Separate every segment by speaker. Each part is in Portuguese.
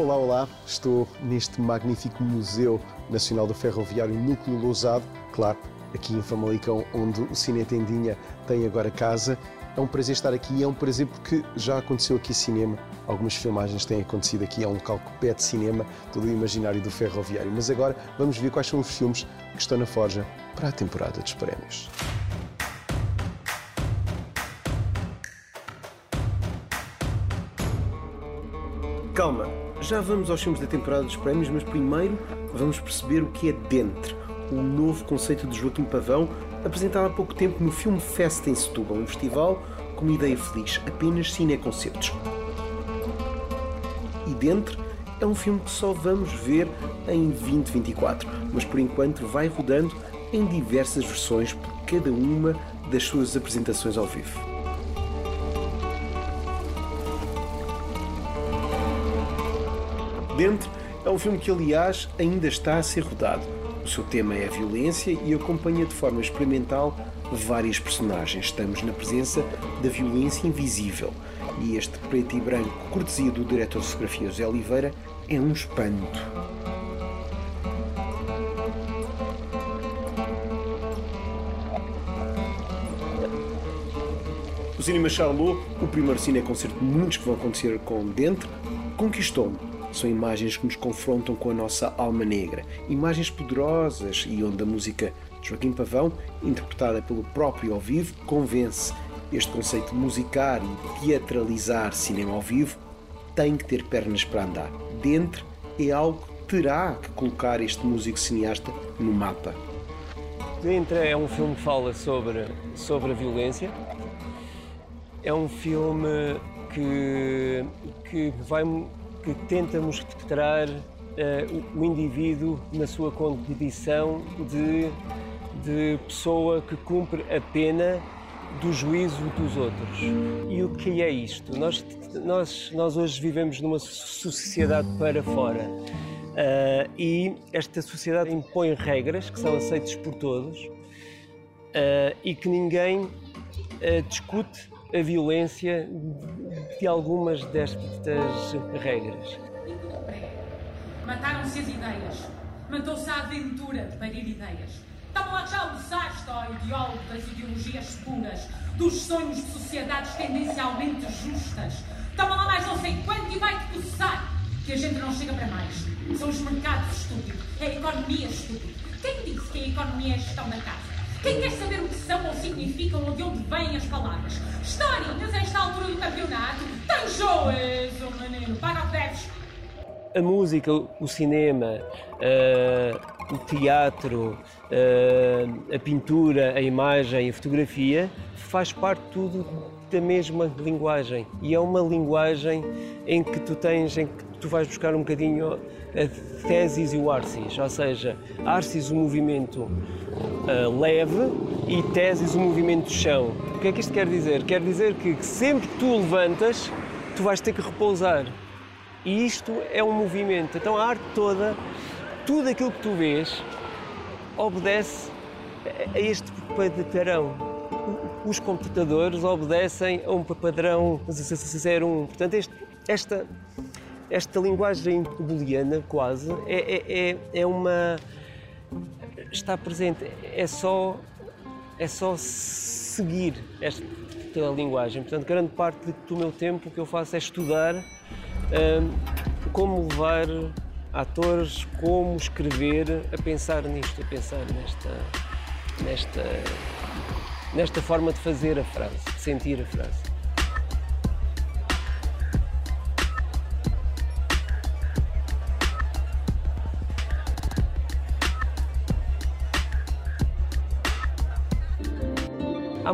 Speaker 1: Olá, olá, estou neste magnífico Museu Nacional do Ferroviário Núcleo Lousado, claro, aqui em Famalicão, onde o Cine Tendinha tem agora casa. É um prazer estar aqui e é um prazer porque já aconteceu aqui cinema. Algumas filmagens têm acontecido aqui, é um local que pede cinema, todo o imaginário do ferroviário. Mas agora vamos ver quais são os filmes que estão na Forja para a temporada dos prémios. Calma, já vamos aos filmes da temporada dos prémios, mas primeiro vamos perceber o que é Dentro, o novo conceito de Joaquim Pavão, apresentado há pouco tempo no Film Fest em Setúbal, um festival com uma ideia feliz, apenas cineconcertos. E Dentro é um filme que só vamos ver em 2024, mas por enquanto vai rodando em diversas versões por cada uma das suas apresentações ao vivo. Dentro é um filme que, aliás, ainda está a ser rodado. O seu tema é a violência e acompanha de forma experimental várias personagens. Estamos na presença da violência invisível. E este preto e branco, cortesia do diretor de fotografia José Oliveira, é um espanto. O Cinema Charlot, o primeiro cineconcerto de muitos que vão acontecer com Dentro, conquistou-me são imagens que nos confrontam com a nossa alma negra, imagens poderosas e onde a música de Joaquim Pavão, interpretada pelo próprio ao vivo, convence. Este conceito de musicar e teatralizar cinema ao vivo tem que ter pernas para andar. Dentro é algo que terá que colocar este músico cineasta no mapa.
Speaker 2: Dentro é um filme que fala sobre, sobre a violência. É um filme que, que vai que tenta mostrar uh, o indivíduo na sua condição de, de pessoa que cumpre a pena do juízo dos outros. E o que é isto? Nós, nós, nós hoje vivemos numa sociedade para fora. Uh, e esta sociedade impõe regras que são aceitas por todos uh, e que ninguém uh, discute a violência de algumas destas regras.
Speaker 3: Mataram-se as ideias. Matou-se a aventura de parir ideias. Estavam lá já o desastre ao ideólogo das ideologias puras, dos sonhos de sociedades tendencialmente justas. Estavam lá mais não sei quanto e vai-te processar que a gente não chega para mais. São os mercados estúpidos, é a economia estúpida. Quem disse que a economia é gestão da casa? Quem quer saber o que são ou significam ou de onde vêm as palavras? Historinhas, esta altura do campeonato, tem joias, o menino, paga o que.
Speaker 2: A música, o cinema, uh, o teatro, uh, a pintura, a imagem, a fotografia, faz parte tudo da mesma linguagem. E é uma linguagem em que tu tens, em que tu vais buscar um bocadinho a Tesis e o Arcis, ou seja, Arcis o movimento uh, leve e Tesis o movimento de chão. O que é que isto quer dizer? Quer dizer que sempre que tu levantas, tu vais ter que repousar. E isto é um movimento. Então a arte toda, tudo aquilo que tu vês, obedece a este padrão. Os computadores obedecem a um padrão 01. Portanto, este, esta esta linguagem booleana quase é, é, é, é uma está presente é só é só seguir esta linguagem. Portanto grande parte do meu tempo o que eu faço é estudar hum, como levar atores como escrever a pensar nisto a pensar nesta nesta nesta forma de fazer a frase de sentir a frase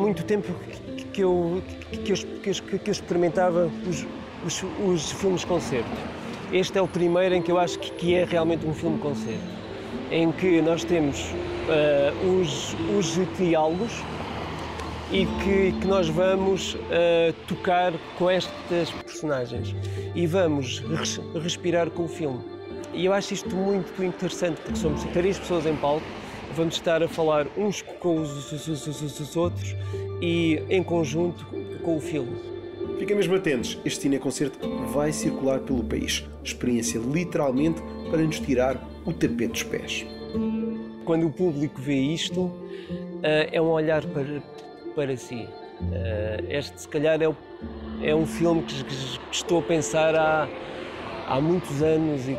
Speaker 2: muito tempo que eu, que eu, que eu experimentava os, os, os filmes concerto. Este é o primeiro em que eu acho que é realmente um filme concerto, em que nós temos uh, os, os diálogos e que, que nós vamos uh, tocar com estas personagens e vamos res, respirar com o filme. E eu acho isto muito interessante porque somos três pessoas em palco vamos estar a falar uns com os, os, os, os outros e em conjunto com o filme.
Speaker 1: Fiquem mesmo atentos, este cineconcerto vai circular pelo país. Experiência literalmente para nos tirar o tapete dos pés.
Speaker 2: Quando o público vê isto, eh, é um olhar para, para si. Eh, este, se calhar, é, é um filme que, que, estou a pensar há, há muitos anos e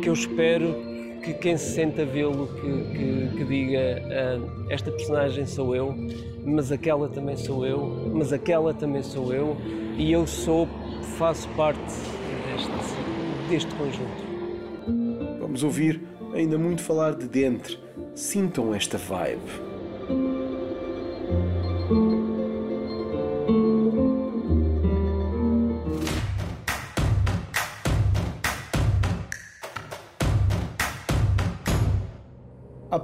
Speaker 2: que eu espero que quem se senta a vê-lo que, que, que, diga uh, esta personagem sou eu, mas aquela também sou eu, mas aquela também sou eu e eu sou, faço parte deste, deste conjunto.
Speaker 1: Vamos ouvir ainda muito falar de dentro. Sintam esta vibe.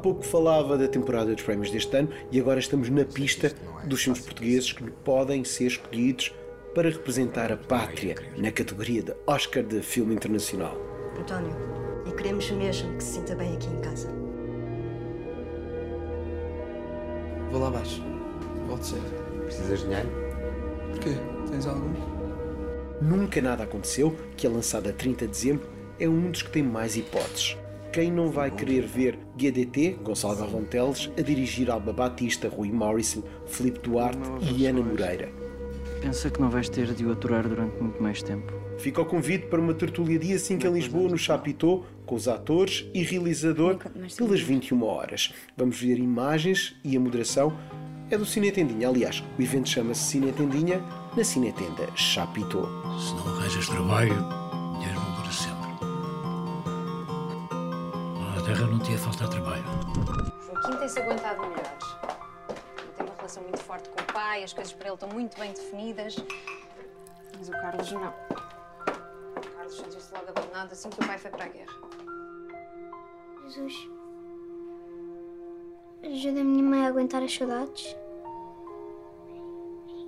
Speaker 1: Pouco falava da temporada dos prémios deste ano e agora estamos na pista dos filmes portugueses que podem ser escolhidos para representar a pátria na categoria de Oscar de Filme Internacional.
Speaker 4: António, e queremos mesmo que se sinta bem aqui em casa.
Speaker 5: Vou lá abaixo. Volto cedo.
Speaker 6: Precisas de dinheiro?
Speaker 5: Porquê? Tens algum?
Speaker 1: Nunca Nada Aconteceu, que é lançado a 30 de dezembro, é um dos que tem mais hipóteses. Quem não vai querer ver GDT, Gonçalo Galvão Teles, a dirigir Alba Batista, Rui Morrison, Filipe Duarte e Ana Moreira?
Speaker 7: Pensa que não vais ter de o aturar durante muito mais tempo.
Speaker 1: Fica o convite para uma tertulia dia 5 em Lisboa, no Chapitão, com os atores e realizador, pelas 21 horas. Vamos ver imagens e a moderação é do Cine Tendinha. Aliás, o evento chama-se Cine Tendinha na Cinetenda Chapitão.
Speaker 8: Se não arranjas trabalho, terra não tinha faltado trabalho.
Speaker 9: Joaquim tem-se aguentado melhor. Ele tem uma relação muito forte com o pai, as coisas para ele estão muito bem definidas. Mas o Carlos não. O Carlos sentiu-se logo abandonado assim que o pai foi para a guerra.
Speaker 10: Jesus, ajuda a minha mãe a aguentar as saudades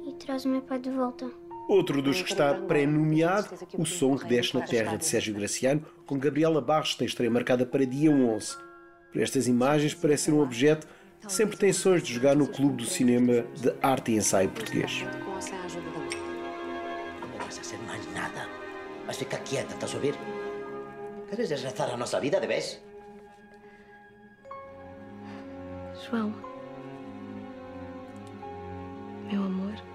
Speaker 10: e traz o meu pai de volta.
Speaker 1: Outro dos que está pré-nomeado, O Som que Desce na Terra, de Sérgio Graciano, com Gabriela Barros, tem estreia marcada para dia 11. Por estas imagens, parece ser um objeto que sempre tem sonhos de jogar no Clube do Cinema de Arte e Ensaio Português.
Speaker 6: Não vais fazer mais nada. Vais ficar quieta, estás a ouvir? Queres desgraçar a nossa vida, de vez?
Speaker 10: João. Meu amor.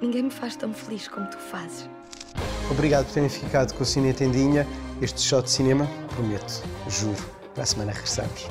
Speaker 10: Ninguém me faz tão feliz como tu fazes.
Speaker 1: Obrigado por terem ficado com o Cine Tendinha. Este shot de cinema, prometo, juro, para a semana regressamos.